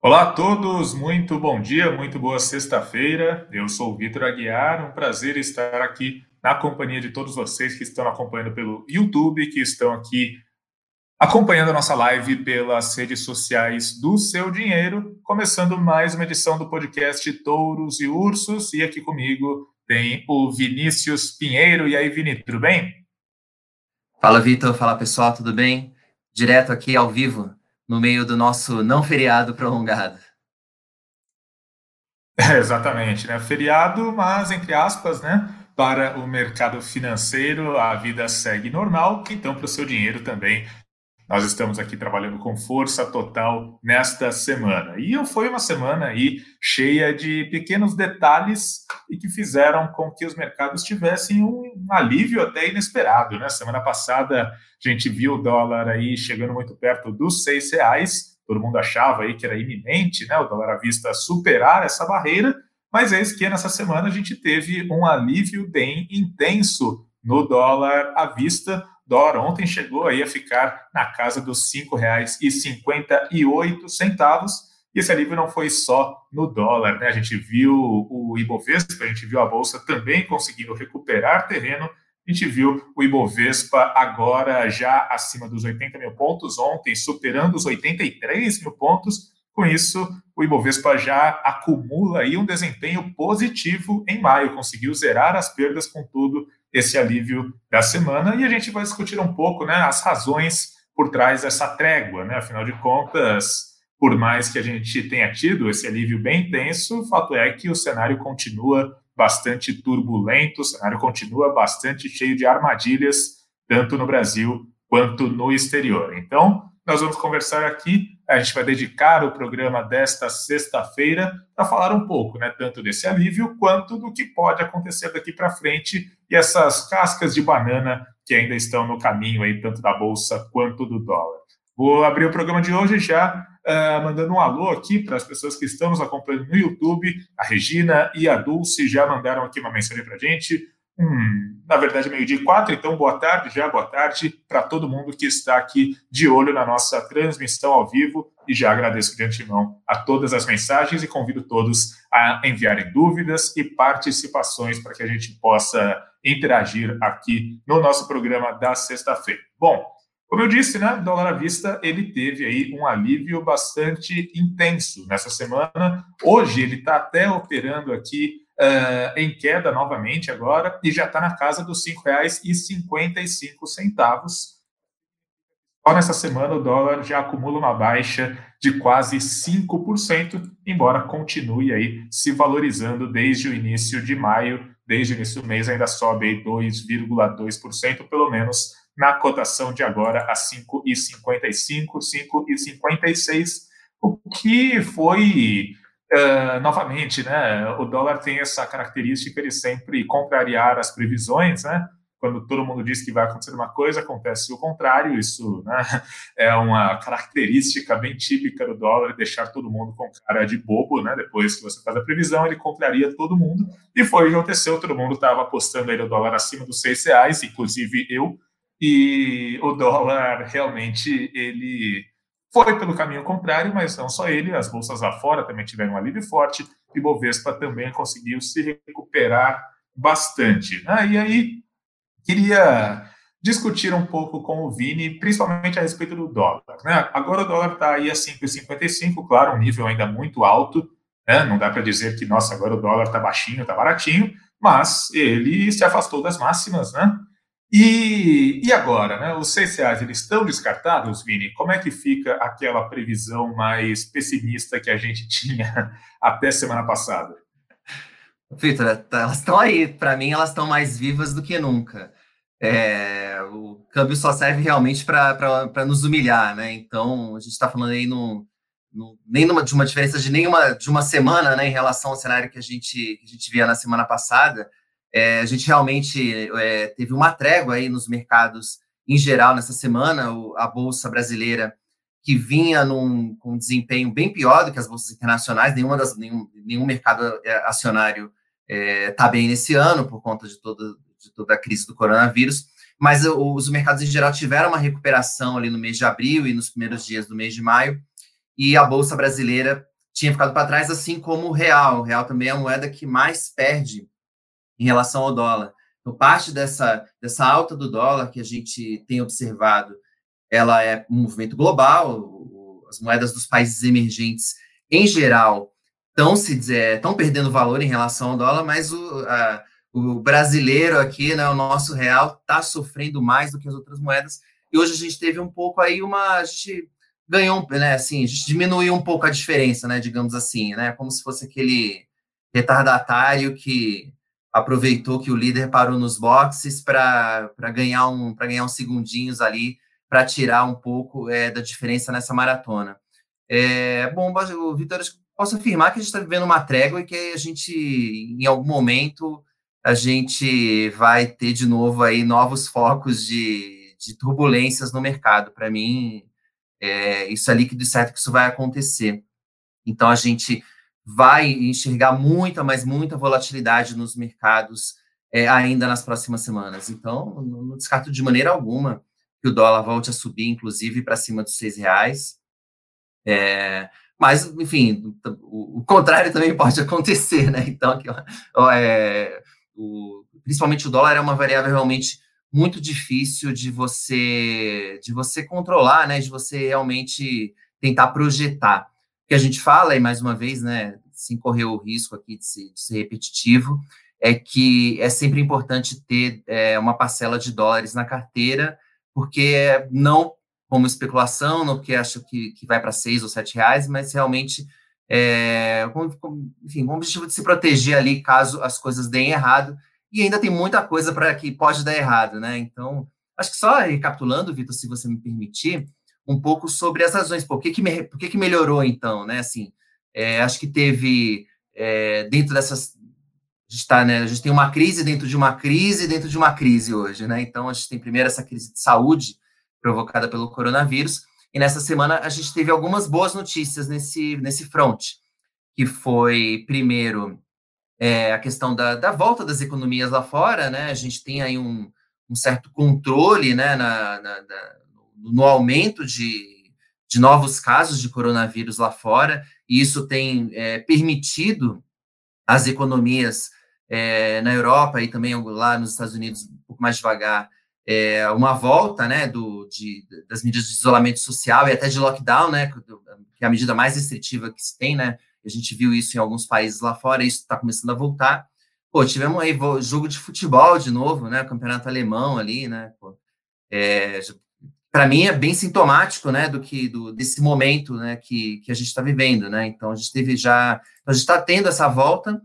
Olá a todos, muito bom dia, muito boa sexta-feira. Eu sou o Vitor Aguiar, um prazer estar aqui na companhia de todos vocês que estão acompanhando pelo YouTube, que estão aqui acompanhando a nossa live pelas redes sociais do Seu Dinheiro, começando mais uma edição do podcast Touros e Ursos. E aqui comigo tem o Vinícius Pinheiro. E aí, Vini, tudo bem? Fala, Vitor. Fala, pessoal, tudo bem? Direto aqui ao vivo no meio do nosso não feriado prolongado. É, exatamente, né? Feriado, mas entre aspas, né? Para o mercado financeiro, a vida segue normal, então para o seu dinheiro também nós estamos aqui trabalhando com força total nesta semana. E foi uma semana aí cheia de pequenos detalhes e que fizeram com que os mercados tivessem um, alívio até inesperado. Né? Semana passada a gente viu o dólar aí chegando muito perto dos seis reais. Todo mundo achava aí que era iminente, né? O dólar à vista superar essa barreira, mas eis que nessa semana a gente teve um alívio bem intenso no dólar à vista dólar ontem chegou aí a ficar na casa dos R$ 5,58. E esse alívio não foi só no dólar, né? A gente viu o Ibovespa, a gente viu a bolsa também conseguindo recuperar terreno. A gente viu o Ibovespa agora já acima dos 80 mil pontos, ontem superando os 83 mil pontos. Com isso, o Ibovespa já acumula aí um desempenho positivo em maio, conseguiu zerar as perdas, contudo, esse alívio da semana e a gente vai discutir um pouco né, as razões por trás dessa trégua. Né? Afinal de contas, por mais que a gente tenha tido esse alívio bem intenso, o fato é que o cenário continua bastante turbulento, o cenário continua bastante cheio de armadilhas, tanto no Brasil quanto no exterior. Então, nós vamos conversar aqui. A gente vai dedicar o programa desta sexta-feira para falar um pouco, né, tanto desse alívio quanto do que pode acontecer daqui para frente e essas cascas de banana que ainda estão no caminho aí tanto da bolsa quanto do dólar. Vou abrir o programa de hoje já uh, mandando um alô aqui para as pessoas que estão nos acompanhando no YouTube. A Regina e a Dulce já mandaram aqui uma mensagem para a gente hum, na verdade, meio-dia e quatro, então boa tarde, já boa tarde para todo mundo que está aqui de olho na nossa transmissão ao vivo e já agradeço de antemão a todas as mensagens e convido todos a enviarem dúvidas e participações para que a gente possa interagir aqui no nosso programa da sexta-feira. Bom, como eu disse, né, dólar à vista, ele teve aí um alívio bastante intenso nessa semana. Hoje ele está até operando aqui uh, em queda novamente agora e já está na casa dos R$ 5,55. Só nessa semana o dólar já acumula uma baixa de quase 5%, embora continue aí se valorizando desde o início de maio, desde o início do mês ainda sobe 2,2%, pelo menos na cotação de agora a 5,55, 5,56, o que foi Uh, novamente, né, o dólar tem essa característica de sempre contrariar as previsões, né? Quando todo mundo diz que vai acontecer uma coisa, acontece o contrário. Isso né, é uma característica bem típica do dólar, deixar todo mundo com cara de bobo, né? Depois que você faz a previsão, ele contraria todo mundo. E foi o que aconteceu. Todo mundo estava apostando aí no dólar acima dos seis reais, inclusive eu. E o dólar realmente ele foi pelo caminho contrário, mas não só ele, as bolsas lá fora também tiveram um alívio forte, e Bovespa também conseguiu se recuperar bastante. Ah, e aí, queria discutir um pouco com o Vini, principalmente a respeito do dólar. Né? Agora o dólar está aí a 5,55, claro, um nível ainda muito alto, né? não dá para dizer que, nossa, agora o dólar está baixinho, está baratinho, mas ele se afastou das máximas, né? E, e agora, né? Os CCAs eles estão descartados, Vini? Como é que fica aquela previsão mais pessimista que a gente tinha até semana passada? Vitor, tá, elas estão aí. Para mim, elas estão mais vivas do que nunca. É, o câmbio só serve realmente para nos humilhar, né? Então, a gente está falando aí no, no, nem numa, de uma diferença de nenhuma de uma semana, né, em relação ao cenário que a gente, que a gente via na semana passada. É, a gente realmente é, teve uma trégua aí nos mercados em geral nessa semana. O, a Bolsa Brasileira, que vinha num, com um desempenho bem pior do que as bolsas internacionais, nenhuma das, nenhum, nenhum mercado é, acionário está é, bem nesse ano, por conta de toda, de toda a crise do coronavírus. Mas os mercados em geral tiveram uma recuperação ali no mês de abril e nos primeiros dias do mês de maio, e a Bolsa Brasileira tinha ficado para trás, assim como o real. O real também é a moeda que mais perde em relação ao dólar. Então, parte dessa, dessa alta do dólar que a gente tem observado, ela é um movimento global. As moedas dos países emergentes, em geral, estão se estão perdendo valor em relação ao dólar, mas o, a, o brasileiro aqui, né, o nosso real, está sofrendo mais do que as outras moedas. E hoje a gente teve um pouco aí uma. A gente ganhou, né, assim, a gente diminuiu um pouco a diferença, né, digamos assim, né, como se fosse aquele retardatário que aproveitou que o líder parou nos boxes para ganhar um para ganhar uns segundinhos ali para tirar um pouco é, da diferença nessa maratona. É, bom, Vitor, posso afirmar que a gente está vivendo uma trégua e que a gente, em algum momento, a gente vai ter de novo aí novos focos de, de turbulências no mercado. Para mim, é, isso é líquido e certo que isso vai acontecer. Então, a gente vai enxergar muita, mas muita volatilidade nos mercados é, ainda nas próximas semanas. Então, não, descarto de maneira alguma que o dólar volte a subir, inclusive, para cima dos seis reais. É, mas, enfim, o, o, contrário também pode acontecer, né? Então, aqui, ó, é, o, principalmente o dólar é uma variável realmente muito difícil de você de você controlar, né? De você realmente tentar projetar que a gente fala, e mais uma vez, né, sem correr o risco aqui de ser, de ser repetitivo, é que é sempre importante ter é, uma parcela de dólares na carteira, porque não como especulação, no que acho que, que vai para seis ou sete reais, mas realmente é, com, com, enfim, com o objetivo de se proteger ali caso as coisas deem errado, e ainda tem muita coisa para que pode dar errado, né? Então, acho que só recapitulando, Vitor, se você me permitir, um pouco sobre as razões. Por que, que, me, por que, que melhorou, então, né? Assim, é, acho que teve, é, dentro dessas... A gente, tá, né, a gente tem uma crise dentro de uma crise dentro de uma crise hoje, né? Então, a gente tem primeiro essa crise de saúde provocada pelo coronavírus, e nessa semana a gente teve algumas boas notícias nesse, nesse front, que foi, primeiro, é, a questão da, da volta das economias lá fora, né? A gente tem aí um, um certo controle, né, na, na, na no aumento de, de novos casos de coronavírus lá fora, e isso tem é, permitido as economias é, na Europa e também lá nos Estados Unidos um pouco mais devagar, é, uma volta né, do, de, das medidas de isolamento social e até de lockdown, né, que é a medida mais restritiva que se tem, né, a gente viu isso em alguns países lá fora, isso está começando a voltar. Pô, tivemos aí jogo de futebol de novo, né, campeonato alemão ali, né, é, para mim é bem sintomático, né, do que do, desse momento, né, que, que a gente está vivendo, né. Então a gente teve já, a gente está tendo essa volta,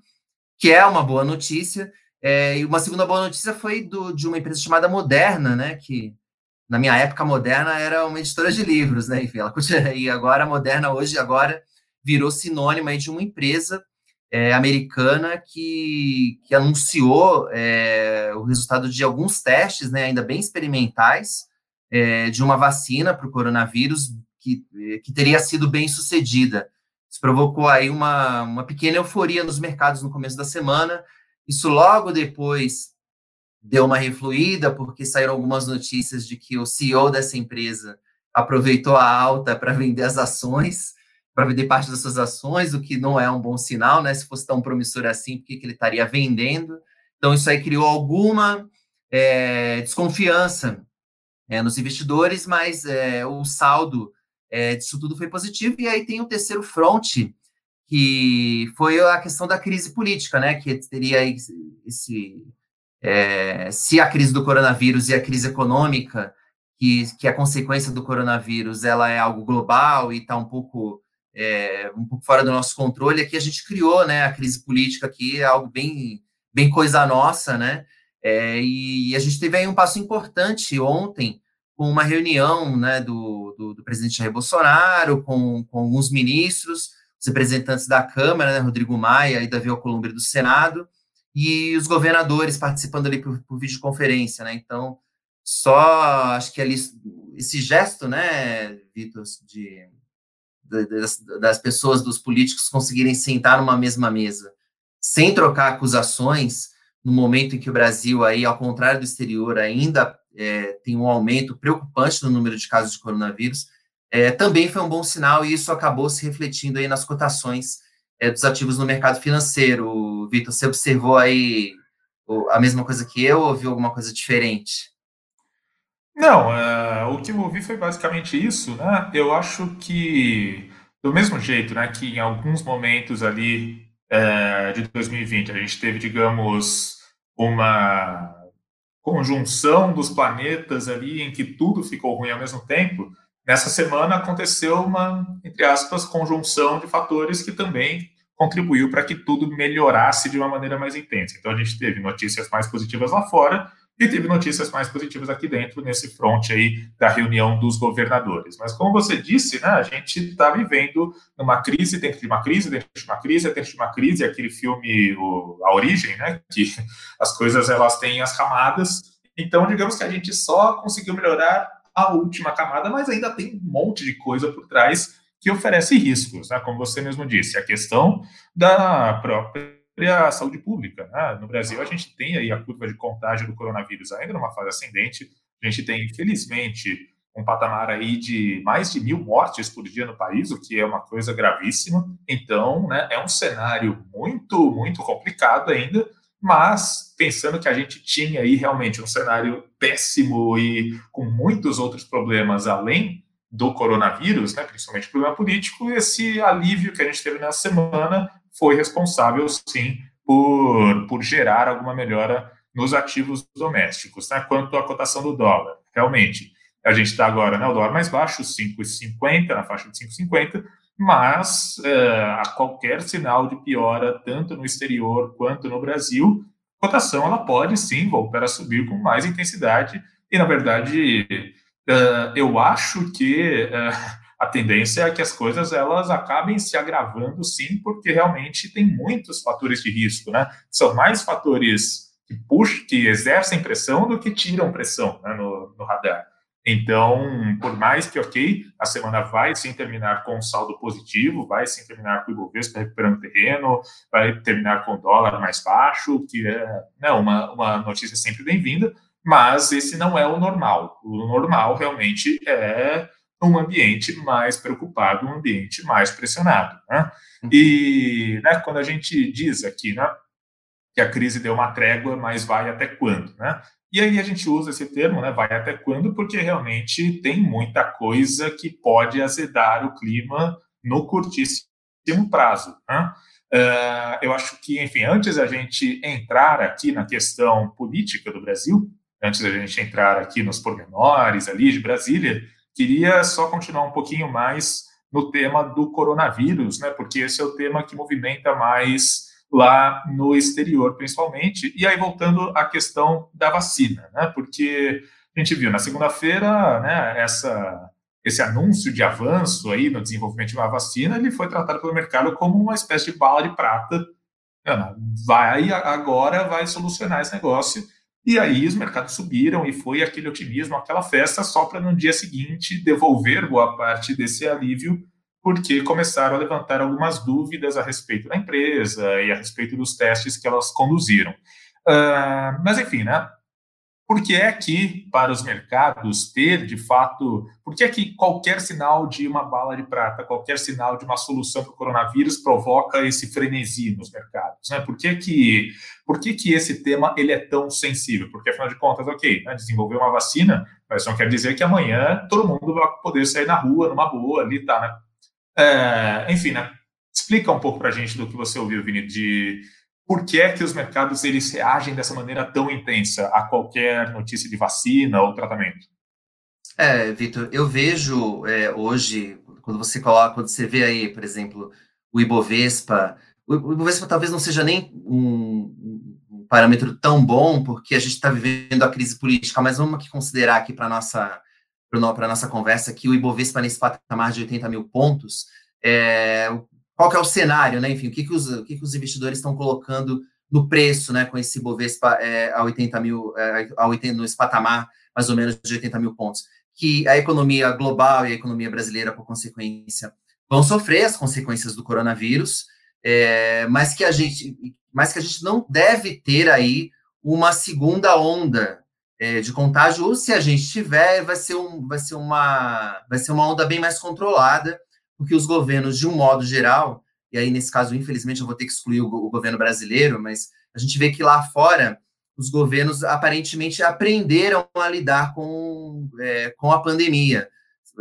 que é uma boa notícia. É, e uma segunda boa notícia foi do, de uma empresa chamada Moderna, né, que na minha época Moderna era uma editora de livros, né, enfim, ela e agora Moderna hoje agora virou sinônimo de uma empresa é, americana que, que anunciou é, o resultado de alguns testes, né, ainda bem experimentais, é, de uma vacina para o coronavírus que, que teria sido bem sucedida. Isso provocou aí uma, uma pequena euforia nos mercados no começo da semana. Isso logo depois deu uma refluída, porque saíram algumas notícias de que o CEO dessa empresa aproveitou a alta para vender as ações, para vender parte das suas ações, o que não é um bom sinal, né? Se fosse tão promissor assim, por que, que ele estaria vendendo? Então, isso aí criou alguma é, desconfiança é, nos investidores, mas é, o saldo é, disso tudo foi positivo. E aí tem o terceiro front, que foi a questão da crise política, né? Que teria esse. É, se a crise do coronavírus e a crise econômica, que, que a consequência do coronavírus ela é algo global e está um pouco é, um pouco fora do nosso controle, aqui a gente criou, né, a crise política aqui, é algo bem, bem coisa nossa, né, é, e a gente teve aí um passo importante ontem, com uma reunião né, do, do, do presidente Jair Bolsonaro, com, com alguns ministros, os representantes da Câmara, né, Rodrigo Maia e Davi Alcolumbre do Senado, e os governadores participando ali por, por videoconferência, né? Então, só acho que ali esse gesto, né, Vitor, de, de, das, das pessoas, dos políticos conseguirem sentar numa mesma mesa, sem trocar acusações, no momento em que o Brasil, aí, ao contrário do exterior, ainda é, tem um aumento preocupante no número de casos de coronavírus, é, também foi um bom sinal e isso acabou se refletindo aí nas cotações é, dos ativos no mercado financeiro. Vitor, você observou aí a mesma coisa que eu ou viu alguma coisa diferente? Não, uh, o que eu ouvi foi basicamente isso, né? Eu acho que, do mesmo jeito, né, que em alguns momentos ali uh, de 2020 a gente teve, digamos, uma conjunção dos planetas ali em que tudo ficou ruim ao mesmo tempo, nessa semana aconteceu uma, entre aspas, conjunção de fatores que também contribuiu para que tudo melhorasse de uma maneira mais intensa. Então a gente teve notícias mais positivas lá fora e teve notícias mais positivas aqui dentro nesse front aí da reunião dos governadores. Mas como você disse, né, a gente está vivendo numa crise dentro de uma crise, dentro de uma crise, dentro de uma crise, aquele filme o, A Origem, né, que as coisas elas têm as camadas. Então, digamos que a gente só conseguiu melhorar a última camada, mas ainda tem um monte de coisa por trás que oferece riscos, né? como você mesmo disse, a questão da própria saúde pública. Né? No Brasil, a gente tem aí a curva de contágio do coronavírus ainda numa fase ascendente, a gente tem, infelizmente, um patamar aí de mais de mil mortes por dia no país, o que é uma coisa gravíssima. Então, né, é um cenário muito, muito complicado ainda, mas pensando que a gente tinha aí realmente um cenário péssimo e com muitos outros problemas além do coronavírus, né, principalmente problema político, esse alívio que a gente teve nessa semana foi responsável, sim, por, por gerar alguma melhora nos ativos domésticos. Né? Quanto à cotação do dólar, realmente, a gente está agora, né, o dólar mais baixo, 5,50, na faixa de 5,50, mas é, a qualquer sinal de piora, tanto no exterior quanto no Brasil, a cotação ela pode sim voltar a subir com mais intensidade e, na verdade, Uh, eu acho que uh, a tendência é que as coisas elas acabem se agravando, sim, porque realmente tem muitos fatores de risco, né? São mais fatores que puxam, que exercem pressão do que tiram pressão né, no, no radar. Então, por mais que, ok, a semana vai sim terminar com um saldo positivo, vai sim terminar com o Ibovespa recuperando terreno, vai terminar com o dólar mais baixo, que é né, uma, uma notícia sempre bem-vinda, mas esse não é o normal. O normal realmente é um ambiente mais preocupado, um ambiente mais pressionado. Né? E né, quando a gente diz aqui né, que a crise deu uma trégua, mas vai até quando? Né? E aí a gente usa esse termo, né, vai até quando, porque realmente tem muita coisa que pode azedar o clima no curtíssimo prazo. Né? Uh, eu acho que, enfim, antes a gente entrar aqui na questão política do Brasil, antes da gente entrar aqui nos pormenores ali de Brasília, queria só continuar um pouquinho mais no tema do coronavírus, né? Porque esse é o tema que movimenta mais lá no exterior, principalmente. E aí voltando à questão da vacina, né? Porque a gente viu na segunda-feira, né? Essa esse anúncio de avanço aí no desenvolvimento de uma vacina, ele foi tratado pelo mercado como uma espécie de bala de prata. Vai agora vai solucionar esse negócio e aí os mercados subiram e foi aquele otimismo, aquela festa, só para no dia seguinte devolver boa parte desse alívio, porque começaram a levantar algumas dúvidas a respeito da empresa e a respeito dos testes que elas conduziram. Uh, mas enfim, né? Por que é que, para os mercados, ter de fato. Por que é que qualquer sinal de uma bala de prata, qualquer sinal de uma solução para o coronavírus provoca esse frenesi nos mercados? Né? Por, que, que, por que, que esse tema ele é tão sensível? Porque, afinal de contas, ok, né, desenvolver uma vacina, mas não quer dizer que amanhã todo mundo vai poder sair na rua numa boa ali, tá, né? É, enfim, né? Explica um pouco para a gente do que você ouviu, Vini, de por que é que os mercados eles reagem dessa maneira tão intensa a qualquer notícia de vacina ou tratamento? É, Vitor, eu vejo é, hoje, quando você coloca, quando você vê aí, por exemplo, o Ibovespa, o Ibovespa talvez não seja nem um, um parâmetro tão bom, porque a gente está vivendo a crise política, mas vamos aqui considerar aqui para a nossa, nossa conversa que o Ibovespa nesse patamar de 80 mil pontos, é, qual que é o cenário, né? Enfim, o que, que, os, o que, que os investidores estão colocando no preço, né? Com esse Bovespa é, a 80 mil, é, a 80, nesse patamar mais ou menos de 80 mil pontos. Que a economia global e a economia brasileira, por consequência, vão sofrer as consequências do coronavírus, é, mas que a gente, mas que a gente não deve ter aí uma segunda onda é, de contágio, ou se a gente tiver, vai ser, um, vai, ser uma, vai ser uma onda bem mais controlada, porque os governos, de um modo geral, e aí nesse caso, infelizmente, eu vou ter que excluir o, o governo brasileiro, mas a gente vê que lá fora os governos aparentemente aprenderam a lidar com, é, com a pandemia.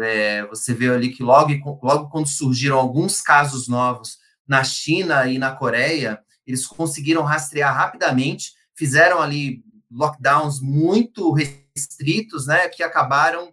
É, você vê ali que logo, logo quando surgiram alguns casos novos na China e na Coreia, eles conseguiram rastrear rapidamente, fizeram ali lockdowns muito restritos, né, que acabaram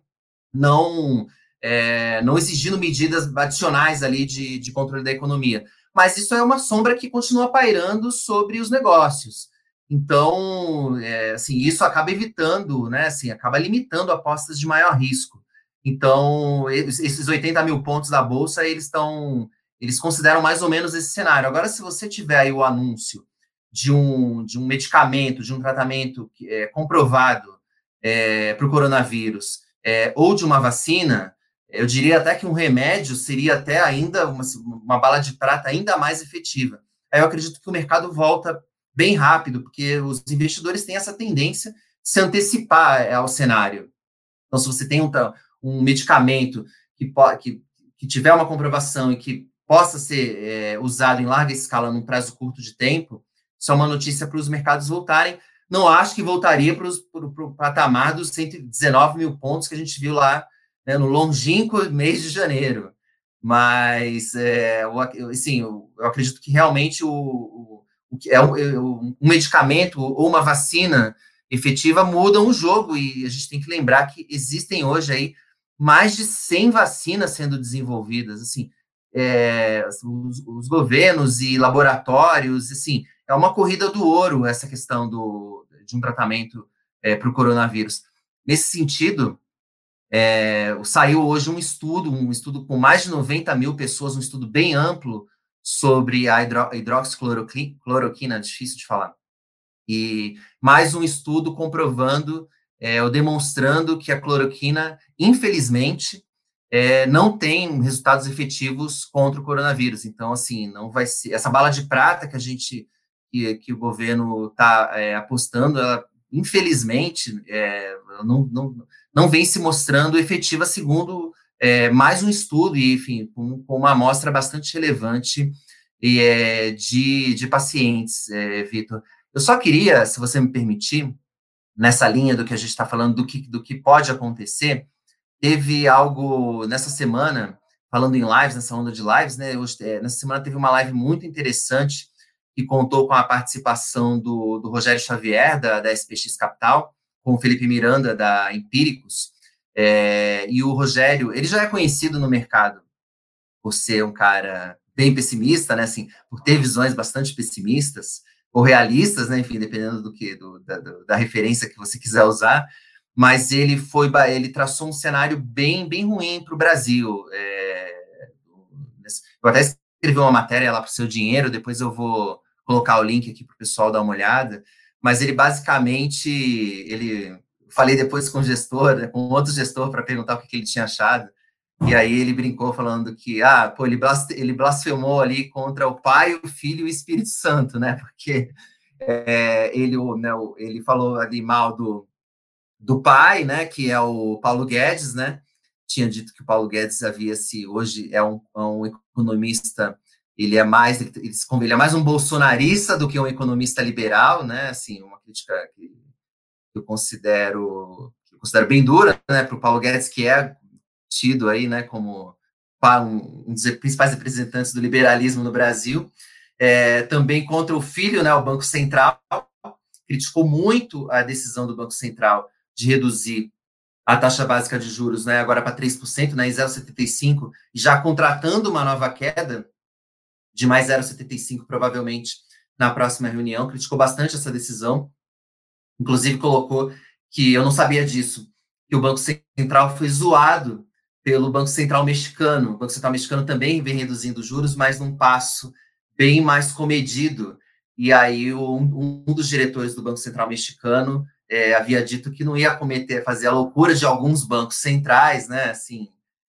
não é, não exigindo medidas adicionais ali de, de controle da economia. Mas isso é uma sombra que continua pairando sobre os negócios. Então, é, assim, isso acaba evitando, né, assim, acaba limitando apostas de maior risco. Então, esses 80 mil pontos da Bolsa, eles estão, eles consideram mais ou menos esse cenário. Agora, se você tiver aí o anúncio de um, de um medicamento, de um tratamento é, comprovado é, para o coronavírus, é, ou de uma vacina, eu diria até que um remédio seria até ainda uma, uma bala de prata ainda mais efetiva. Aí eu acredito que o mercado volta bem rápido, porque os investidores têm essa tendência de se antecipar é, ao cenário. Então, se você tem um, um medicamento que, que, que tiver uma comprovação e que possa ser é, usado em larga escala num prazo curto de tempo, isso é uma notícia para os mercados voltarem. Não acho que voltaria para o patamar dos 119 mil pontos que a gente viu lá né, no longínquo mês de janeiro. Mas, é, eu, assim, eu, eu, acredito que realmente o, o, o é um, um medicamento ou uma vacina efetiva mudam o jogo e a gente tem que lembrar que existem hoje aí mais de 100 vacinas sendo desenvolvidas, assim, é, os, os, governos e laboratórios, assim, é uma corrida do ouro essa questão do, de um tratamento é, para o coronavírus. Nesse sentido, é, saiu hoje um estudo, um estudo com mais de 90 mil pessoas, um estudo bem amplo sobre a hidro, hidroxicloroquina, difícil de falar, e mais um estudo comprovando é, ou demonstrando que a cloroquina, infelizmente, é, não tem resultados efetivos contra o coronavírus. Então, assim, não vai ser essa bala de prata que a gente que, que o governo está é, apostando, ela, infelizmente, é, não, não, não vem se mostrando efetiva, segundo é, mais um estudo, e, enfim, com, com uma amostra bastante relevante é, de, de pacientes, é, Vitor. Eu só queria, se você me permitir, nessa linha do que a gente está falando, do que, do que pode acontecer, teve algo nessa semana, falando em lives, nessa onda de lives, né? Hoje, é, nessa semana teve uma live muito interessante que contou com a participação do, do Rogério Xavier, da, da SPX Capital, com o Felipe Miranda, da Empíricos, é, e o Rogério, ele já é conhecido no mercado por ser um cara bem pessimista, né, assim, por ter visões bastante pessimistas, ou realistas, né, enfim, dependendo do que, do, da, da referência que você quiser usar, mas ele foi, ele traçou um cenário bem, bem ruim para o Brasil. É, eu até escrevi uma matéria lá para o seu dinheiro, depois eu vou colocar o link aqui para o pessoal dar uma olhada, mas ele basicamente, ele, falei depois com o gestor, né, com outro gestor para perguntar o que, que, ele tinha achado, e aí ele brincou falando que, ah, pô, ele, ele blasfemou ali contra o Pai, o Filho e o Espírito Santo, né, porque é, ele, né, ele falou ali mal do, do pai, né, que é o Paulo Guedes, né, tinha dito que o Paulo Guedes havia se, hoje é um, é um economista ele é mais ele, é mais um bolsonarista do que um economista liberal, né? Assim, uma crítica que eu considero que eu considero bem dura, né, para o Paulo Guedes, que é tido aí, né, como um dos principais representantes do liberalismo no Brasil. É, também contra o filho, né, o Banco Central, criticou muito a decisão do Banco Central de reduzir a taxa básica de juros, né, agora para 3%, né, em 0,75, já contratando uma nova queda de mais 0,75, provavelmente, na próxima reunião. Criticou bastante essa decisão. Inclusive, colocou que eu não sabia disso, que o Banco Central foi zoado pelo Banco Central mexicano. O Banco Central mexicano também vem reduzindo juros, mas num passo bem mais comedido. E aí, um, um dos diretores do Banco Central mexicano é, havia dito que não ia cometer, fazer a loucura de alguns bancos centrais, né? Assim,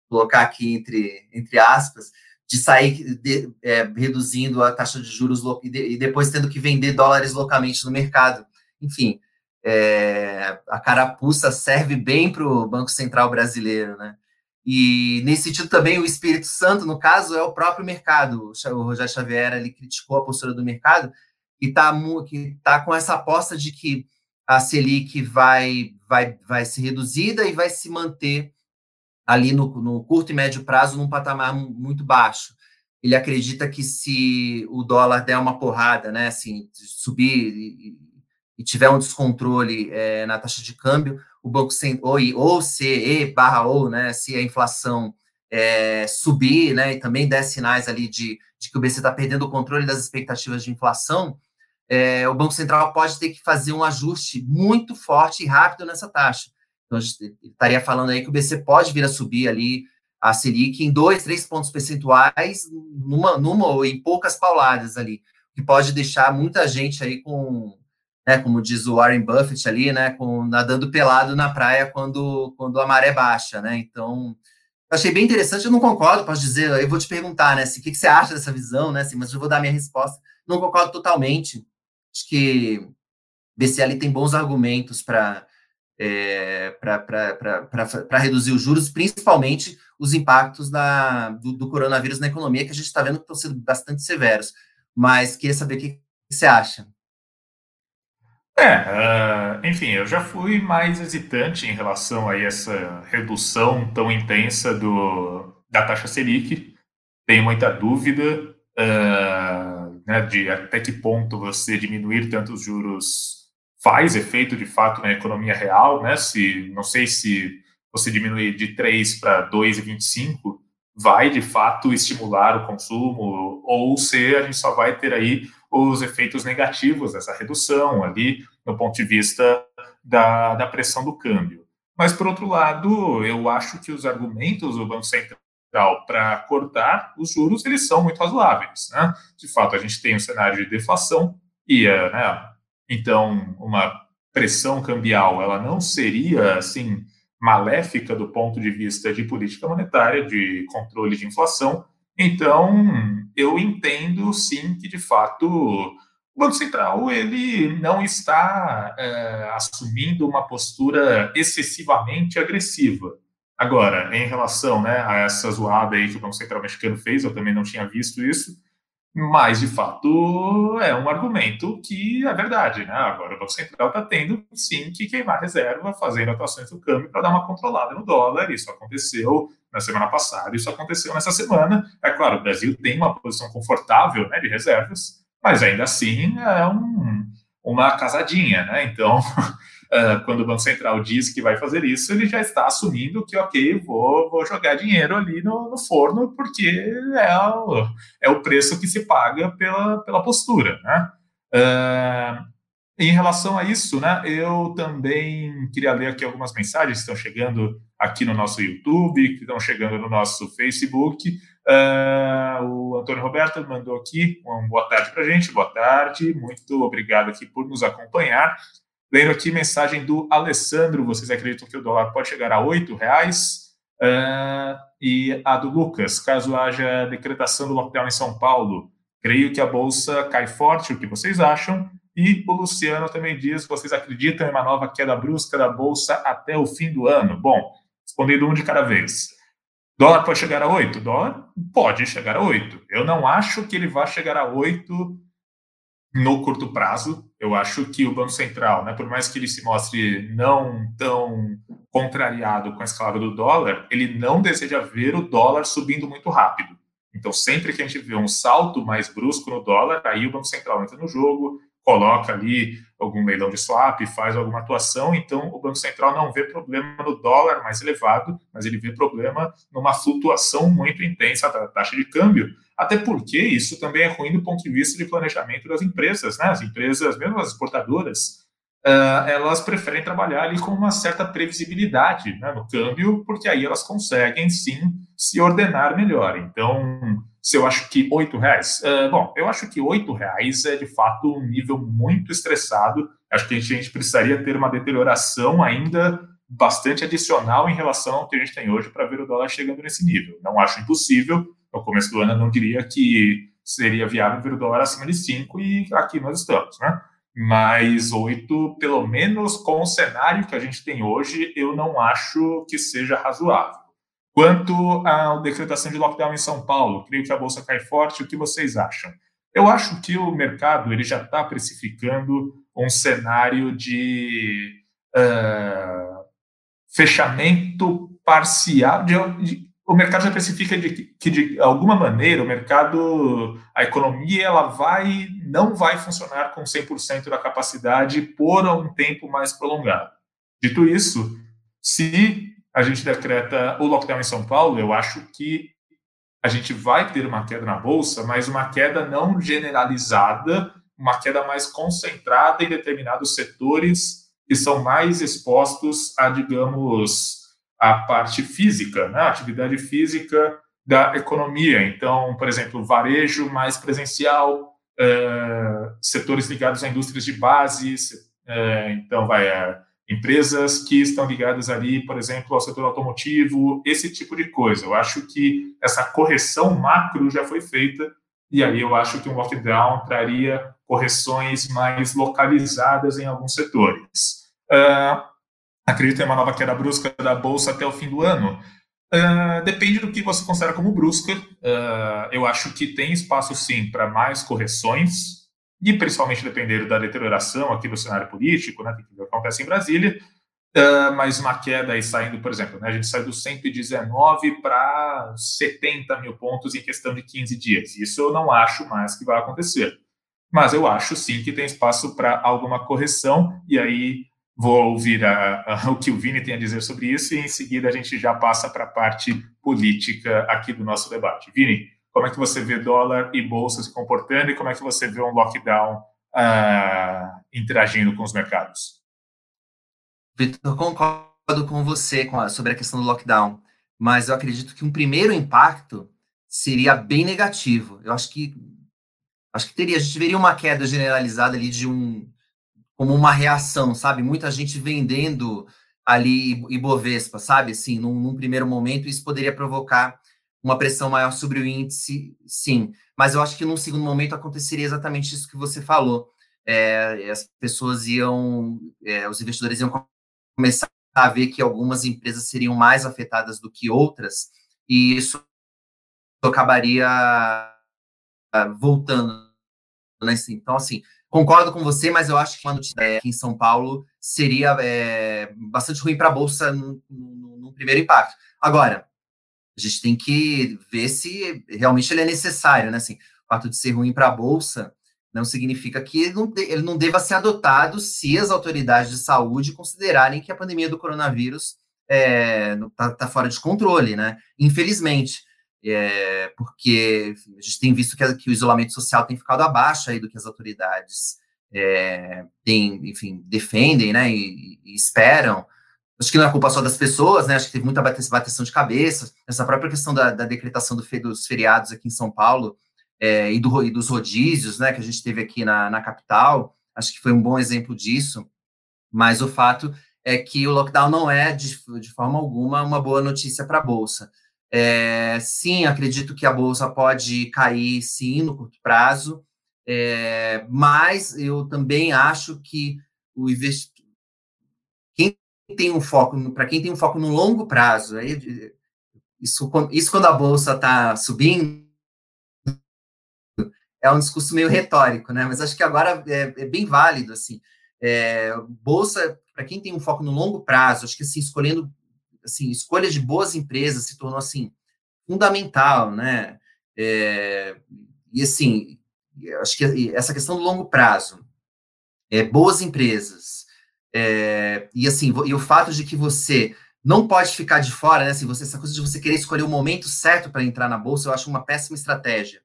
colocar aqui entre, entre aspas, de sair de, é, reduzindo a taxa de juros e, de, e, depois tendo que vender dólares localmente no mercado. Enfim, é, a carapuça serve bem para o Banco Central brasileiro, né? E nesse sentido também o Espírito Santo, no caso, é o próprio mercado. O Rogério Xavier ele criticou a postura do mercado e está que tá com essa aposta de que a Selic vai, vai, vai ser reduzida e vai se manter ali no, no curto e médio prazo num patamar muito baixo. Ele acredita que se o dólar der uma porrada, né, assim, subir e, e tiver um descontrole é, na taxa de câmbio, o Banco Central, ou, ou se, e barra ou, né, se a inflação é, subir, né, e também der sinais ali de, de que o BC está perdendo o controle das expectativas de inflação, é, o Banco Central pode ter que fazer um ajuste muito forte e rápido nessa taxa. Então, estaria falando aí que o BC pode vir a subir ali a Selic em dois, três pontos percentuais, numa, numa ou em poucas pauladas ali, que pode deixar muita gente aí com, né, como diz o Warren Buffett ali, né, com, nadando pelado na praia quando, quando a maré baixa, né, então, achei bem interessante, eu não concordo, posso dizer, eu vou te perguntar, né, assim, o que, que você acha dessa visão, né, assim, mas eu vou dar minha resposta, não concordo totalmente, acho que BCL tem bons argumentos para é, para reduzir os juros, principalmente os impactos da, do, do, coronavírus na economia, que a gente está vendo que estão sendo bastante severos. Mas queria saber o que, você acha. É, uh, enfim, eu já fui mais hesitante em relação a essa redução tão intensa do, da taxa Selic. Tenho muita dúvida uh, né, de até que ponto você diminuir tanto os juros faz efeito de fato na economia real, né? Se não sei se você diminuir de 3 para 2,25 vai de fato estimular o consumo ou se a gente só vai ter aí os efeitos negativos dessa redução ali no ponto de vista da, da pressão do câmbio. Mas, por outro lado, eu acho que os argumentos do Banco Central para cortar os juros, eles são muito razoáveis. Né? De fato, a gente tem um cenário de deflação e, né, então, uma pressão cambial, ela não seria, assim, maléfica do ponto de vista de política monetária, de controle de inflação, então, eu entendo sim que de fato o Banco Central ele não está é, assumindo uma postura excessivamente agressiva. Agora, em relação né, a essa zoada aí que o Banco Central mexicano fez, eu também não tinha visto isso, mas, de fato, é um argumento que é verdade. Né? Agora, o Banco Central está tendo, sim, que queimar reserva, fazendo atuações do câmbio para dar uma controlada no dólar. Isso aconteceu na semana passada, isso aconteceu nessa semana. É claro, o Brasil tem uma posição confortável né, de reservas, mas ainda assim é um, uma casadinha. Né? Então, uh, quando o Banco Central diz que vai fazer isso, ele já está assumindo que, ok, vou, vou jogar dinheiro ali no, no forno, porque é o, é o preço que se paga pela, pela postura. Né? Uh, em relação a isso, né, eu também queria ler aqui algumas mensagens que estão chegando aqui no nosso YouTube, que estão chegando no nosso Facebook. Uh, o Antônio Roberto mandou aqui uma boa tarde para a gente. Boa tarde, muito obrigado aqui por nos acompanhar. Lendo aqui mensagem do Alessandro, vocês acreditam que o dólar pode chegar a R$ reais? Uh, e a do Lucas, caso haja decretação do lockdown em São Paulo, creio que a bolsa cai forte, o que vocês acham? E o Luciano também diz: vocês acreditam em uma nova queda brusca da bolsa até o fim do ano? Bom, respondendo um de cada vez. Dólar pode chegar a 8? Dólar pode chegar a 8. Eu não acho que ele vá chegar a 8 no curto prazo. Eu acho que o Banco Central, né, por mais que ele se mostre não tão contrariado com a escalada do dólar, ele não deseja ver o dólar subindo muito rápido. Então, sempre que a gente vê um salto mais brusco no dólar, aí o Banco Central entra no jogo, coloca ali algum leilão de swap, faz alguma atuação, então o Banco Central não vê problema no dólar mais elevado, mas ele vê problema numa flutuação muito intensa da taxa de câmbio, até porque isso também é ruim do ponto de vista de planejamento das empresas, né? As empresas, mesmo as exportadoras, uh, elas preferem trabalhar ali com uma certa previsibilidade né, no câmbio, porque aí elas conseguem sim se ordenar melhor. Então, se eu acho que oito reais, uh, bom, eu acho que oito reais é de fato um nível muito estressado. Acho que a gente, a gente precisaria ter uma deterioração ainda bastante adicional em relação ao que a gente tem hoje para ver o dólar chegando nesse nível. Não acho impossível. No começo do ano, eu não diria que seria viável ver o dólar acima de 5 e aqui nós estamos, né? mas oito, pelo menos com o cenário que a gente tem hoje, eu não acho que seja razoável. Quanto à decretação de lockdown em São Paulo, creio que a bolsa cai forte. O que vocês acham? Eu acho que o mercado ele já está precificando um cenário de uh, fechamento parcial, de, de, o mercado já precifica de, que, de alguma maneira, o mercado, a economia, ela vai, não vai funcionar com 100% da capacidade por um tempo mais prolongado. Dito isso, se a gente decreta o lockdown em São Paulo, eu acho que a gente vai ter uma queda na bolsa, mas uma queda não generalizada, uma queda mais concentrada em determinados setores que são mais expostos a, digamos, a parte física, né? a atividade física da economia. Então, por exemplo, varejo mais presencial, uh, setores ligados a indústrias de base, uh, então vai uh, empresas que estão ligadas ali, por exemplo, ao setor automotivo, esse tipo de coisa. Eu acho que essa correção macro já foi feita e aí eu acho que um lockdown traria correções mais localizadas em alguns setores. Uh, acredito em uma nova queda brusca da bolsa até o fim do ano? Uh, depende do que você considera como brusca. Uh, eu acho que tem espaço sim para mais correções, e principalmente depender da deterioração aqui do cenário político, né, que acontece em Brasília. Uh, mas uma queda aí saindo, por exemplo, né, a gente saiu do 119 para 70 mil pontos em questão de 15 dias. Isso eu não acho mais que vai acontecer. Mas eu acho sim que tem espaço para alguma correção, e aí Vou ouvir a, a, o que o Vini tem a dizer sobre isso e em seguida a gente já passa para a parte política aqui do nosso debate. Vini, como é que você vê dólar e bolsa se comportando e como é que você vê um lockdown uh, interagindo com os mercados? Vitor, concordo com você com a, sobre a questão do lockdown, mas eu acredito que um primeiro impacto seria bem negativo. Eu acho que acho que teria, a gente veria uma queda generalizada ali de um como uma reação, sabe? Muita gente vendendo ali Ibovespa, sabe? Assim, num, num, primeiro momento, isso poderia provocar uma pressão maior sobre o índice, sim. Mas eu acho que num segundo momento aconteceria exatamente isso que você falou. É, as pessoas iam, é, os investidores iam começar a ver que algumas empresas seriam mais afetadas do que outras, e isso acabaria ah, voltando. Né? Então, assim, Concordo com você, mas eu acho que uma notícia aqui em São Paulo seria é, bastante ruim para a Bolsa no, primeiro impacto. Agora, a gente tem que ver se realmente ele é necessário, né? Assim, o fato de ser ruim para a Bolsa não significa que ele não, ele não deva ser adotado se as autoridades de saúde considerarem que a pandemia do coronavírus está é, tá, tá fora de controle, né? Infelizmente é, porque a gente tem visto que, que, o isolamento social tem ficado abaixo aí do que as autoridades é, têm, enfim, defendem, né, e, e, esperam. Acho que não é culpa só das pessoas, né, acho que teve muita bateção de cabeça, essa própria questão da, da decretação do, dos feriados aqui em São Paulo é, e, do, e, dos rodízios, né, que a gente teve aqui na, na capital, acho que foi um bom exemplo disso, mas o fato é que o lockdown não é, de, de forma alguma, uma boa notícia para a Bolsa. É, sim, acredito que a bolsa pode cair, sim, no curto prazo, é, mas eu também acho que o investimento. Quem tem um foco, para quem tem um foco no longo prazo, aí, isso, isso quando a bolsa está subindo, é um discurso meio retórico, né? Mas acho que agora é, é bem válido, assim. É, bolsa, para quem tem um foco no longo prazo, acho que assim, escolhendo assim, escolha de boas empresas se tornou assim fundamental, né? É, e assim, acho que essa questão do longo prazo, é, boas empresas, é, e assim, e o fato de que você não pode ficar de fora, né? Assim, você, essa coisa de você querer escolher o momento certo para entrar na bolsa, eu acho uma péssima estratégia.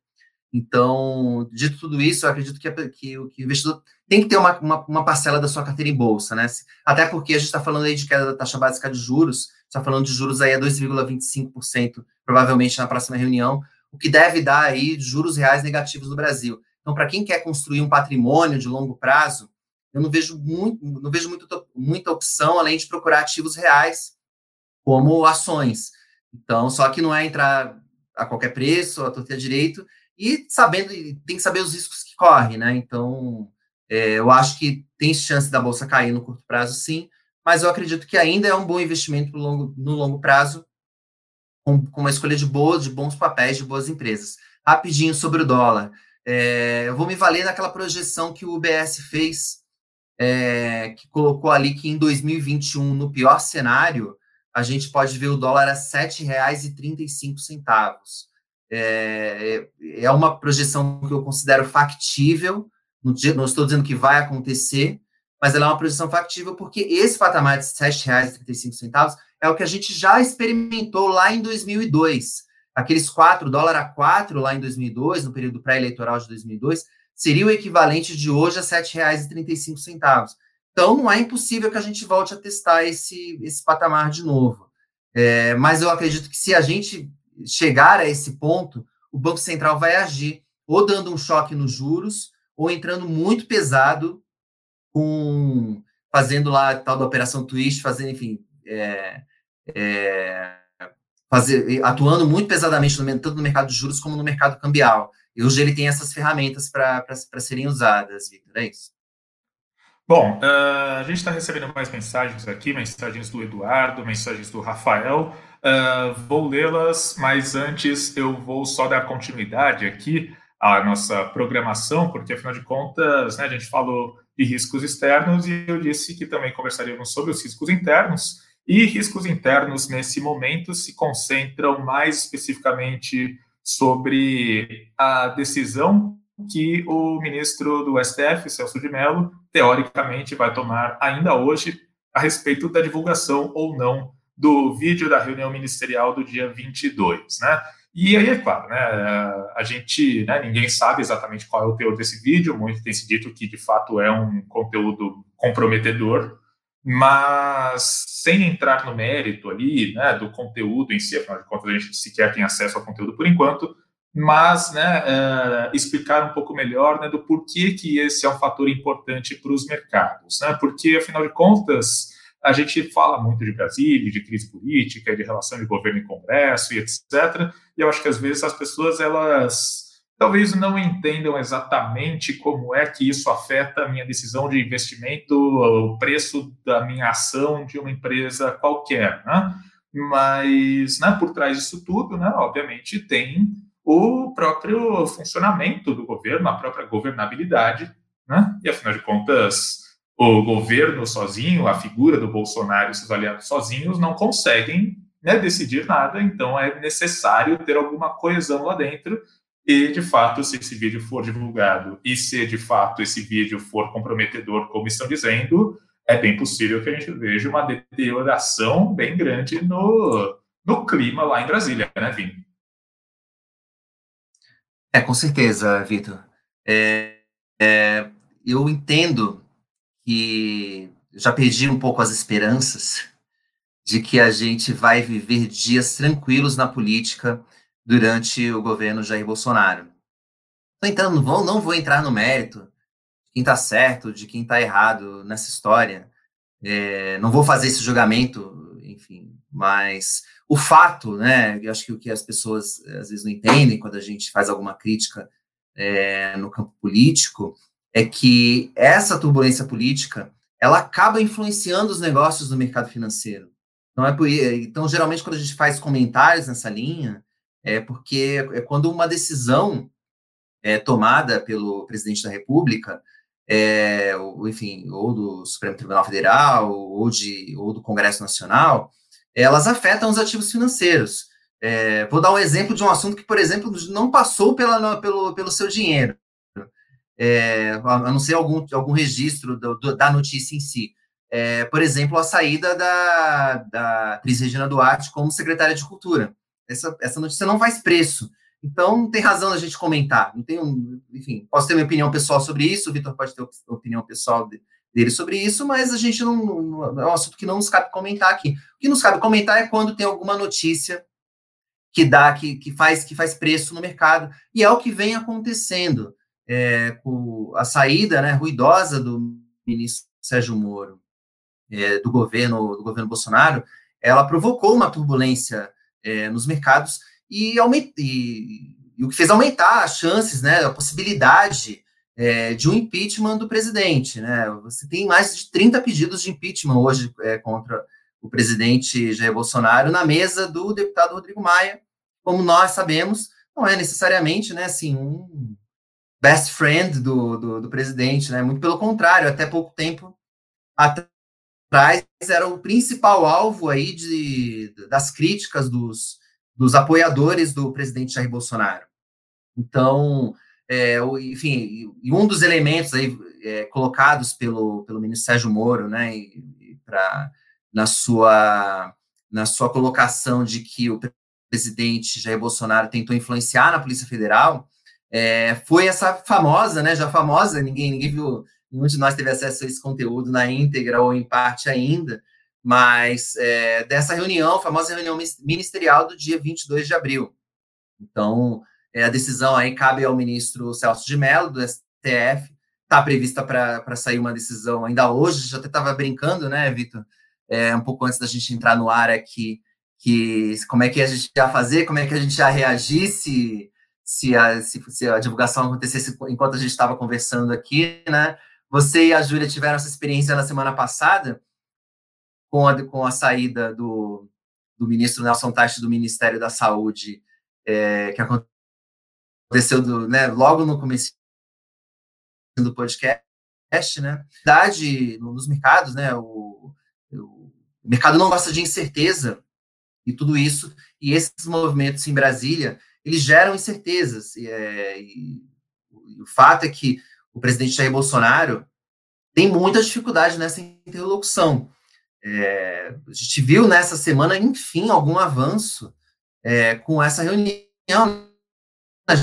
Então, dito tudo isso, eu acredito que, que, que o investidor tem que ter uma, uma, uma, parcela da sua carteira em bolsa, né? Até porque a gente está falando aí de queda da taxa básica de juros, está falando de juros aí a 2,25%, provavelmente na próxima reunião, o que deve dar aí juros reais negativos no Brasil. Então, para quem quer construir um patrimônio de longo prazo, eu não vejo muito, não vejo muito, muita opção além de procurar ativos reais, como ações. Então, só que não é entrar a qualquer preço, a torta direito, e sabendo, tem que saber os riscos que corre, né? Então, É, eu acho que tem chance da bolsa cair no curto prazo, sim, mas eu acredito que ainda é um bom investimento no longo, no longo prazo, com, com, uma escolha de boas, de bons papéis, de boas empresas. Rapidinho sobre o dólar. É, eu vou me valer daquela projeção que o UBS fez, é, que colocou ali que em 2021, no pior cenário, a gente pode ver o dólar a R$ 7,35. É, é uma projeção que eu considero factível, não, estou dizendo que vai acontecer, mas ela é uma projeção factível porque esse patamar de R$ 7,35 é o que a gente já experimentou lá em 2002. Aqueles 4, dólar a 4 lá em 2002, no período pré-eleitoral de 2002, seria o equivalente de hoje a R$ 7,35. Então, não é impossível que a gente volte a testar esse, esse patamar de novo. É, mas eu acredito que se a gente chegar a esse ponto, o Banco Central vai agir ou dando um choque nos juros, ou entrando muito pesado com fazendo lá tal da operação twist, fazendo, enfim, é, é, fazer, atuando muito pesadamente no, tanto no mercado de juros como no mercado cambial. E hoje ele tem essas ferramentas para serem usadas, Victor, é isso? Bom, uh, a gente está recebendo mais mensagens aqui, mensagens do Eduardo, mensagens do Rafael. Uh, vou lê-las, mas antes eu vou só dar continuidade aqui à nossa programação, porque afinal de contas, né, a gente falou de riscos externos e eu disse que também conversaríamos sobre os riscos internos. E riscos internos, nesse momento, se concentram mais especificamente sobre a decisão que o ministro do STF, Celso de Mello, teoricamente vai tomar ainda hoje a respeito da divulgação ou não do vídeo da reunião ministerial do dia 22, né? E aí, é claro, né, a gente, né, ninguém sabe exatamente qual é o teor desse vídeo, muito tem se dito que, de fato, é um conteúdo comprometedor, mas sem entrar no mérito ali, né, do conteúdo em si, afinal de contas, a gente sequer tem acesso ao conteúdo por enquanto, mas né, uh, explicar um pouco melhor né, do porquê que esse é um fator importante para os mercados. Né? Porque, afinal de contas, a gente fala muito de Brasília, de crise política, de relação de governo e Congresso e etc. E eu acho que às vezes as pessoas elas talvez não entendam exatamente como é que isso afeta a minha decisão de investimento, o preço da minha ação de uma empresa qualquer, né? Mas, né, por trás disso tudo, né, obviamente tem o próprio funcionamento do governo, a própria governabilidade, né? E afinal de contas, o governo sozinho, a figura do Bolsonaro e seus aliados sozinhos não conseguem né, decidir nada, então é necessário ter alguma coesão lá dentro. E, de fato, se esse vídeo for divulgado e se, de fato, esse vídeo for comprometedor, como estão dizendo, é bem possível que a gente veja uma deterioração bem grande no, no clima lá em Brasília, né, Vini? É, com certeza, Vitor. É, é, eu entendo que já perdi um pouco as esperanças de que a gente vai viver dias tranquilos na política durante o governo Jair Bolsonaro. Então, não vou, não vou entrar no mérito de quem está certo, de quem está errado nessa história. É, não vou fazer esse julgamento, enfim, mas o fato, né, eu acho que o que as pessoas às vezes não entendem quando a gente faz alguma crítica é, no campo político é que essa turbulência política ela acaba influenciando os negócios do mercado financeiro. Então, é por, então geralmente, quando a gente faz comentários nessa linha, é porque é quando uma decisão é tomada pelo presidente da República, é, ou, enfim, ou do Supremo Tribunal Federal, ou, de, ou do Congresso Nacional, elas afetam os ativos financeiros. É, vou dar um exemplo de um assunto que, por exemplo, não passou pela, pelo, pelo seu dinheiro, é, a não ser algum, algum registro do, do, da notícia em si. É, por exemplo, a saída da, da Regina Duarte como secretária de Cultura. Essa, essa notícia não faz preço. Então, não tem razão a gente comentar. Não tem um, enfim, posso ter minha opinião pessoal sobre isso, o Vitor pode ter opinião pessoal de, dele sobre isso, mas a gente não, não, é um assunto que não nos cabe comentar aqui. O que nos cabe comentar é quando tem alguma notícia que dá, que, que faz que faz preço no mercado, e é o que vem acontecendo é, com a saída né, ruidosa do ministro Sérgio Moro é, do governo do governo Bolsonaro, ela provocou uma turbulência é, nos mercados e, e, e, o que fez aumentar as chances, né, a possibilidade é, de um impeachment do presidente. Né? Você tem mais de 30 pedidos de impeachment hoje é, contra o presidente Jair Bolsonaro na mesa do deputado Rodrigo Maia. Como nós sabemos, não é necessariamente né, assim, um best friend do, do, do presidente, né? muito pelo contrário, até pouco tempo atrás era o principal alvo aí de, das críticas dos, dos apoiadores do presidente Jair Bolsonaro. Então, é, enfim, e um dos elementos aí é, colocados pelo, pelo ministro Sérgio Moro, né, para na sua na sua colocação de que o presidente Jair Bolsonaro tentou influenciar na Polícia Federal, é, foi essa famosa, né, já famosa, ninguém ninguém viu, nenhum de nós teve acesso a esse conteúdo na íntegra ou em parte ainda, mas é, dessa reunião, famosa reunião ministerial do dia 22 de abril. Então, é, a decisão aí cabe ao ministro Celso de Mello, do STF. Está prevista para sair uma decisão ainda hoje. Já até estava brincando, né, Vitor? É, um pouco antes da gente entrar no ar aqui, que como é que a gente ia fazer, como é que a gente ia reagir se, se, a, se, se a divulgação acontecesse enquanto a gente estava conversando aqui, né? Você e a Júlia tiveram essa experiência na semana passada com a, com a saída do, do ministro Nelson Teich do Ministério da Saúde, é, que aconteceu do, né, logo no começo do podcast, né? Verdade nos mercados, né? O, o, mercado não gosta de incerteza e tudo isso, e esses movimentos em Brasília, eles geram incertezas. E, é, e, o fato é que o presidente Jair Bolsonaro tem muita dificuldade nessa interlocução. É, a gente viu nessa semana, enfim, algum avanço é, com essa reunião a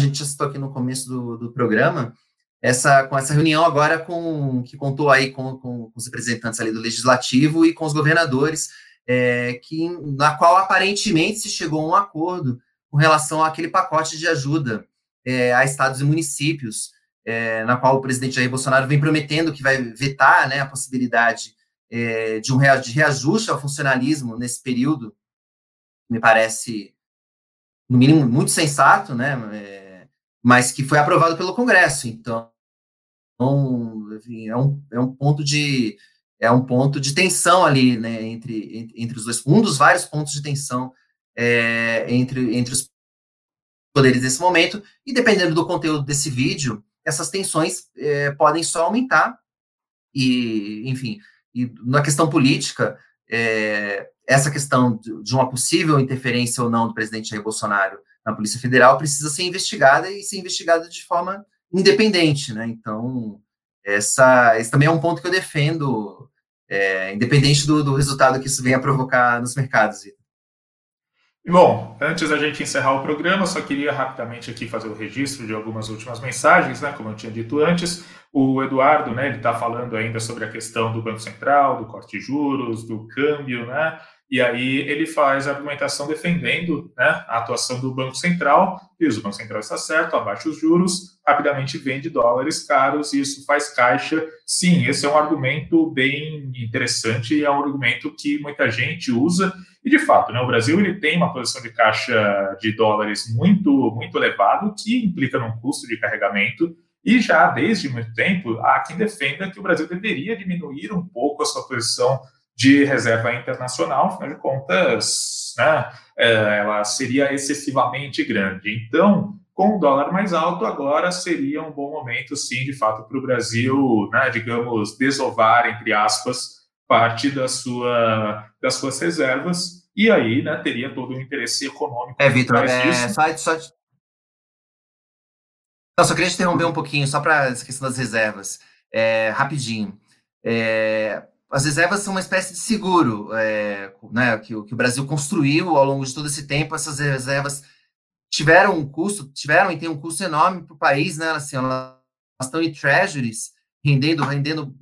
gente já citou aqui no começo do, do programa, essa, com essa reunião agora com que contou aí com, com, com os representantes ali do legislativo e com os governadores, é, que na qual aparentemente se chegou a um acordo com relação àquele pacote de ajuda é, a estados e municípios, é, na qual o presidente Jair Bolsonaro vem prometendo que vai vetar né, a possibilidade é, de um de reajuste ao funcionalismo nesse período, me parece no mínimo, muito sensato, né? É, mas que foi aprovado pelo Congresso. Então, enfim, é, um, é um ponto de é um ponto de tensão ali, né, entre, entre os dois, um dos vários pontos de tensão é, entre, entre os poderes nesse momento, e dependendo do conteúdo desse vídeo, essas tensões é, podem só aumentar, e, enfim, e na questão política, é, essa questão de uma possível interferência ou não do presidente Jair Bolsonaro na Polícia Federal precisa ser investigada e ser investigada de forma independente, né? Então, essa, esse também é um ponto que eu defendo, é, independente do, do, resultado que isso venha a provocar nos mercados. Bom, antes da gente encerrar o programa, só queria rapidamente aqui fazer o registro de algumas últimas mensagens, né? Como eu tinha dito antes, o Eduardo, né? Ele está falando ainda sobre a questão do Banco Central, do corte de juros, do câmbio, né? E aí ele faz a argumentação defendendo né, a atuação do Banco Central, diz o Banco Central está certo, abaixa os juros, rapidamente vende dólares caros e isso faz caixa. Sim, esse é um argumento bem interessante e é um argumento que muita gente usa. E de fato, né, o Brasil ele tem uma posição de caixa de dólares muito, muito elevado, que implica num custo de carregamento. E já desde muito tempo há quem defenda que o Brasil deveria diminuir um pouco a sua posição de reserva internacional, afinal de contas, né, é, ela seria excessivamente grande. Então, com o dólar mais alto, agora seria um bom momento, sim, de fato, para o Brasil, né, digamos, desovar, entre aspas, parte da sua, das suas reservas, e aí né, teria todo o interesse econômico. É, Vitor, é, só, só, Não, só queria te interromper um pouquinho, só para essa questão das reservas, é, rapidinho. É, as reservas são uma espécie de seguro é, né, que, que, o Brasil construiu ao longo de todo esse tempo. Essas reservas tiveram um custo, tiveram e tem um custo enorme para o país, né? Assim, elas estão em treasuries, rendendo, rendendo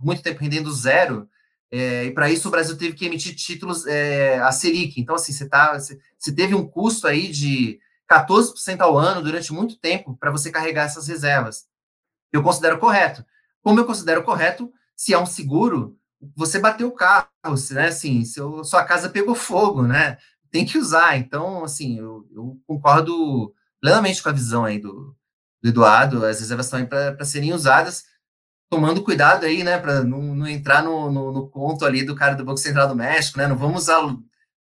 muito tempo, rendendo zero. É, e para isso o Brasil teve que emitir títulos é, a Selic. Então, assim, você, tá, você, você teve um custo aí de 14% ao ano durante muito tempo para você carregar essas reservas. Eu considero correto. Como eu considero correto, se é um seguro, você bateu o carro, né? Assim, seu, sua casa pegou fogo, né? Tem que usar. Então, assim, eu, eu concordo plenamente com a visão aí do, do Eduardo, as reservas estão aí para serem usadas, tomando cuidado aí, né, para não, não, entrar no, no, no, conto ali do cara do Banco Central do México, né, não vamos usar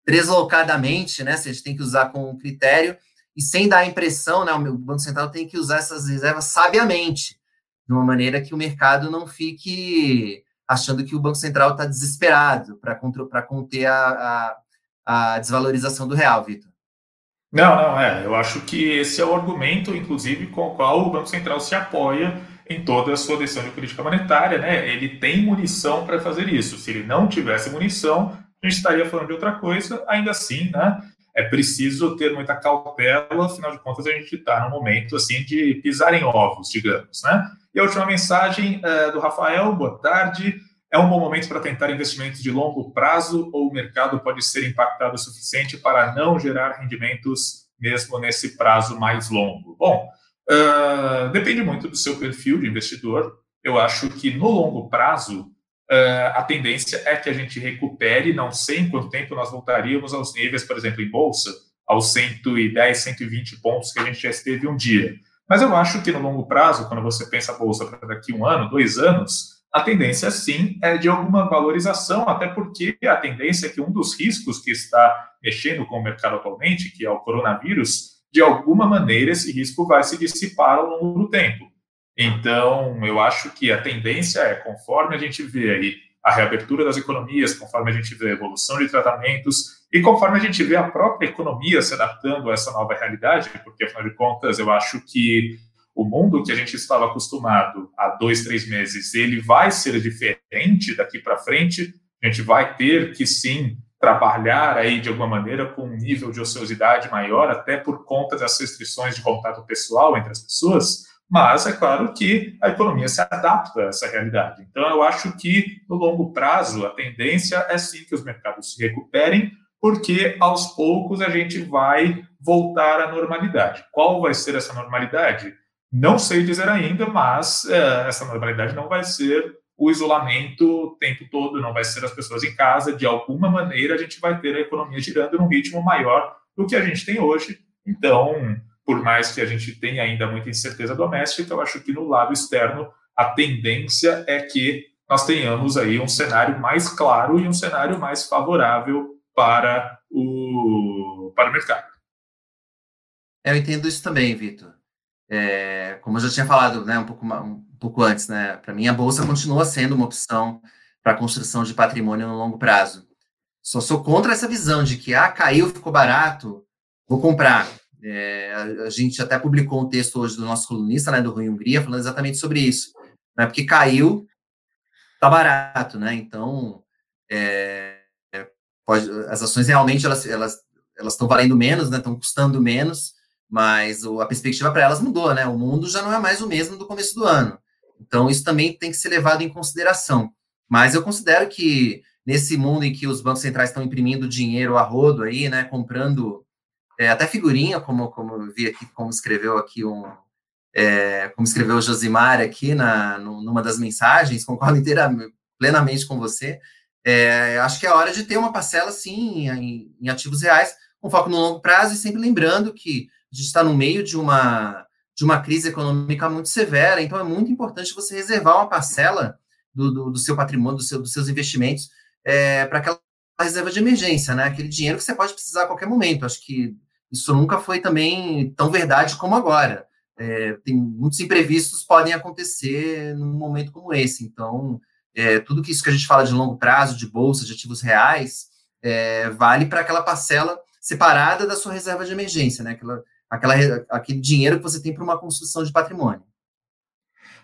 deslocadamente, né, a gente tem que usar com critério e sem dar a impressão, né, o Banco Central tem que usar essas reservas sabiamente, de uma maneira que o mercado não fique achando que o Banco Central está desesperado para conter a, a, a desvalorização do real, Vitor. Não, não, é. Eu acho que esse é o argumento, inclusive, com o qual o Banco Central se apoia em toda a sua decisão de política monetária, né? Ele tem munição para fazer isso. Se ele não tivesse munição, a gente estaria falando de outra coisa. Ainda assim, né? É preciso ter muita cautela, afinal de contas, a gente está num momento assim de pisar em ovos, digamos, né? E a última mensagem é, do Rafael, boa tarde. É um bom momento para tentar investimentos de longo prazo ou o mercado pode ser impactado o suficiente para não gerar rendimentos mesmo nesse prazo mais longo? Bom, uh, depende muito do seu perfil de investidor. Eu acho que no longo prazo a tendência é que a gente recupere, não sei em quanto tempo nós voltaríamos aos níveis, por exemplo, em bolsa, aos 110, 120 pontos que a gente já esteve um dia. Mas eu acho que no longo prazo, quando você pensa a bolsa para daqui um ano, dois anos, a tendência sim é de alguma valorização, até porque a tendência é que um dos riscos que está mexendo com o mercado atualmente, que é o coronavírus, de alguma maneira esse risco vai se dissipar ao longo do tempo. Então, eu acho que a tendência é, conforme a gente vê aí a reabertura das economias, conforme a gente vê a evolução de tratamentos e conforme a gente vê a própria economia se adaptando a essa nova realidade, porque afinal de contas eu acho que o mundo que a gente estava acostumado há dois, três meses, ele vai ser diferente daqui para frente. A gente vai ter que sim trabalhar aí de alguma maneira com um nível de ociosidade maior, até por conta das restrições de contato pessoal entre as pessoas. Mas é claro que a economia se adapta a essa realidade. Então, eu acho que no longo prazo a tendência é sim que os mercados se recuperem, porque aos poucos a gente vai voltar à normalidade. Qual vai ser essa normalidade? Não sei dizer ainda, mas é, essa normalidade não vai ser o isolamento o tempo todo, não vai ser as pessoas em casa. De alguma maneira, a gente vai ter a economia girando num ritmo maior do que a gente tem hoje. Então, por mais que a gente tenha ainda muita incerteza doméstica, eu acho que no lado externo a tendência é que nós tenhamos aí um cenário mais claro e um cenário mais favorável para o, para o mercado. Eu entendo isso também, Vitor. É, como eu já tinha falado né, um, pouco, um pouco antes, né, para mim a Bolsa continua sendo uma opção para a construção de patrimônio no longo prazo. Só sou contra essa visão de que, ah, caiu, ficou barato, vou comprar. É, a, a, gente até publicou um texto hoje do nosso colunista, né, do Rui Hungria, falando exatamente sobre isso. Né, porque caiu, tá barato, né? Então, é, pode, as ações realmente elas elas elas estão valendo menos, né? Estão custando menos mas a perspectiva para elas mudou, né? O mundo já não é mais o mesmo do começo do ano. Então, isso também tem que ser levado em consideração. Mas eu considero que nesse mundo em que os bancos centrais estão imprimindo dinheiro a rodo aí, né, comprando é, até figurinha, como, como eu vi aqui, como escreveu aqui um, é, como escreveu Josimar aqui na, numa das mensagens, concordo inteiramente, plenamente com você, é, acho que é hora de ter uma parcela, sim, em, em ativos reais, com foco no longo prazo, e sempre lembrando que a gente está no meio de uma, de uma crise econômica muito severa, então é muito importante você reservar uma parcela do, do, do seu patrimônio, do seu, dos seus investimentos, é, para aquela reserva de emergência, né? Aquele dinheiro que você pode precisar a qualquer momento. Acho que isso nunca foi também tão verdade como agora. É, tem muitos imprevistos podem acontecer num momento como esse. Então, é, tudo que isso que a gente fala de longo prazo, de bolsa, de ativos reais, é, vale para aquela parcela separada da sua reserva de emergência, né? Aquela, aquela, aquele dinheiro que você tem para uma construção de patrimônio.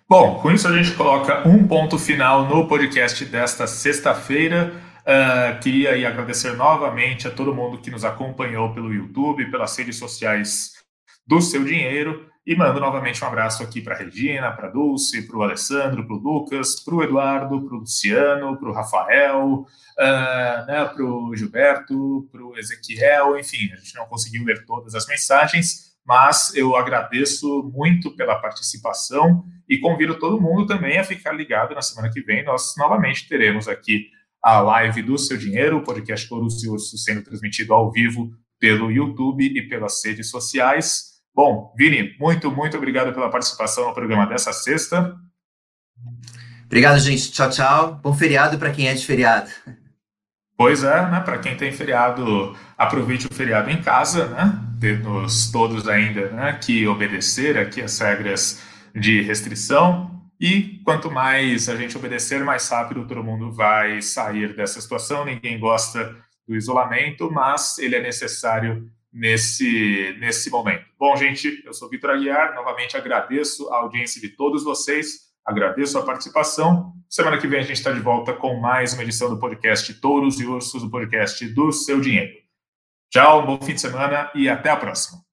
Bom, com isso a gente coloca um ponto final no podcast desta sexta-feira. Uh, queria aí agradecer novamente a todo mundo que nos acompanhou pelo YouTube, pelas redes sociais do Seu Dinheiro. E mando novamente um abraço aqui para a Regina, para Dulce, para o Alessandro, para o Lucas, para o Eduardo, para o Luciano, para o Rafael, uh, né, para o Gilberto, para o Ezequiel, enfim, a gente não conseguiu ler todas as mensagens, mas eu agradeço muito pela participação e convido todo mundo também a ficar ligado na semana que vem. Nós novamente teremos aqui a live do Seu Dinheiro, o podcast Corus e Urso sendo transmitido ao vivo pelo YouTube e pelas redes sociais. Bom, Vini, muito, muito obrigado pela participação no programa dessa sexta. Obrigado, gente. Tchau, tchau. Bom feriado para quem é de feriado. Pois é, né? Para quem tem feriado, aproveite o feriado em casa, né? Temos todos ainda né, que obedecer aqui as regras de restrição. E quanto mais a gente obedecer, mais rápido todo mundo vai sair dessa situação. Ninguém gosta do isolamento, mas ele é necessário nesse, nesse momento. Bom, gente, eu sou Vitor Aguiar. Novamente agradeço a audiência de todos vocês. Agradeço a participação. Semana que vem a gente está de volta com mais uma edição do podcast Touros e Ursos, o podcast do seu dinheiro. Tchau, bom fim de semana e até a próxima.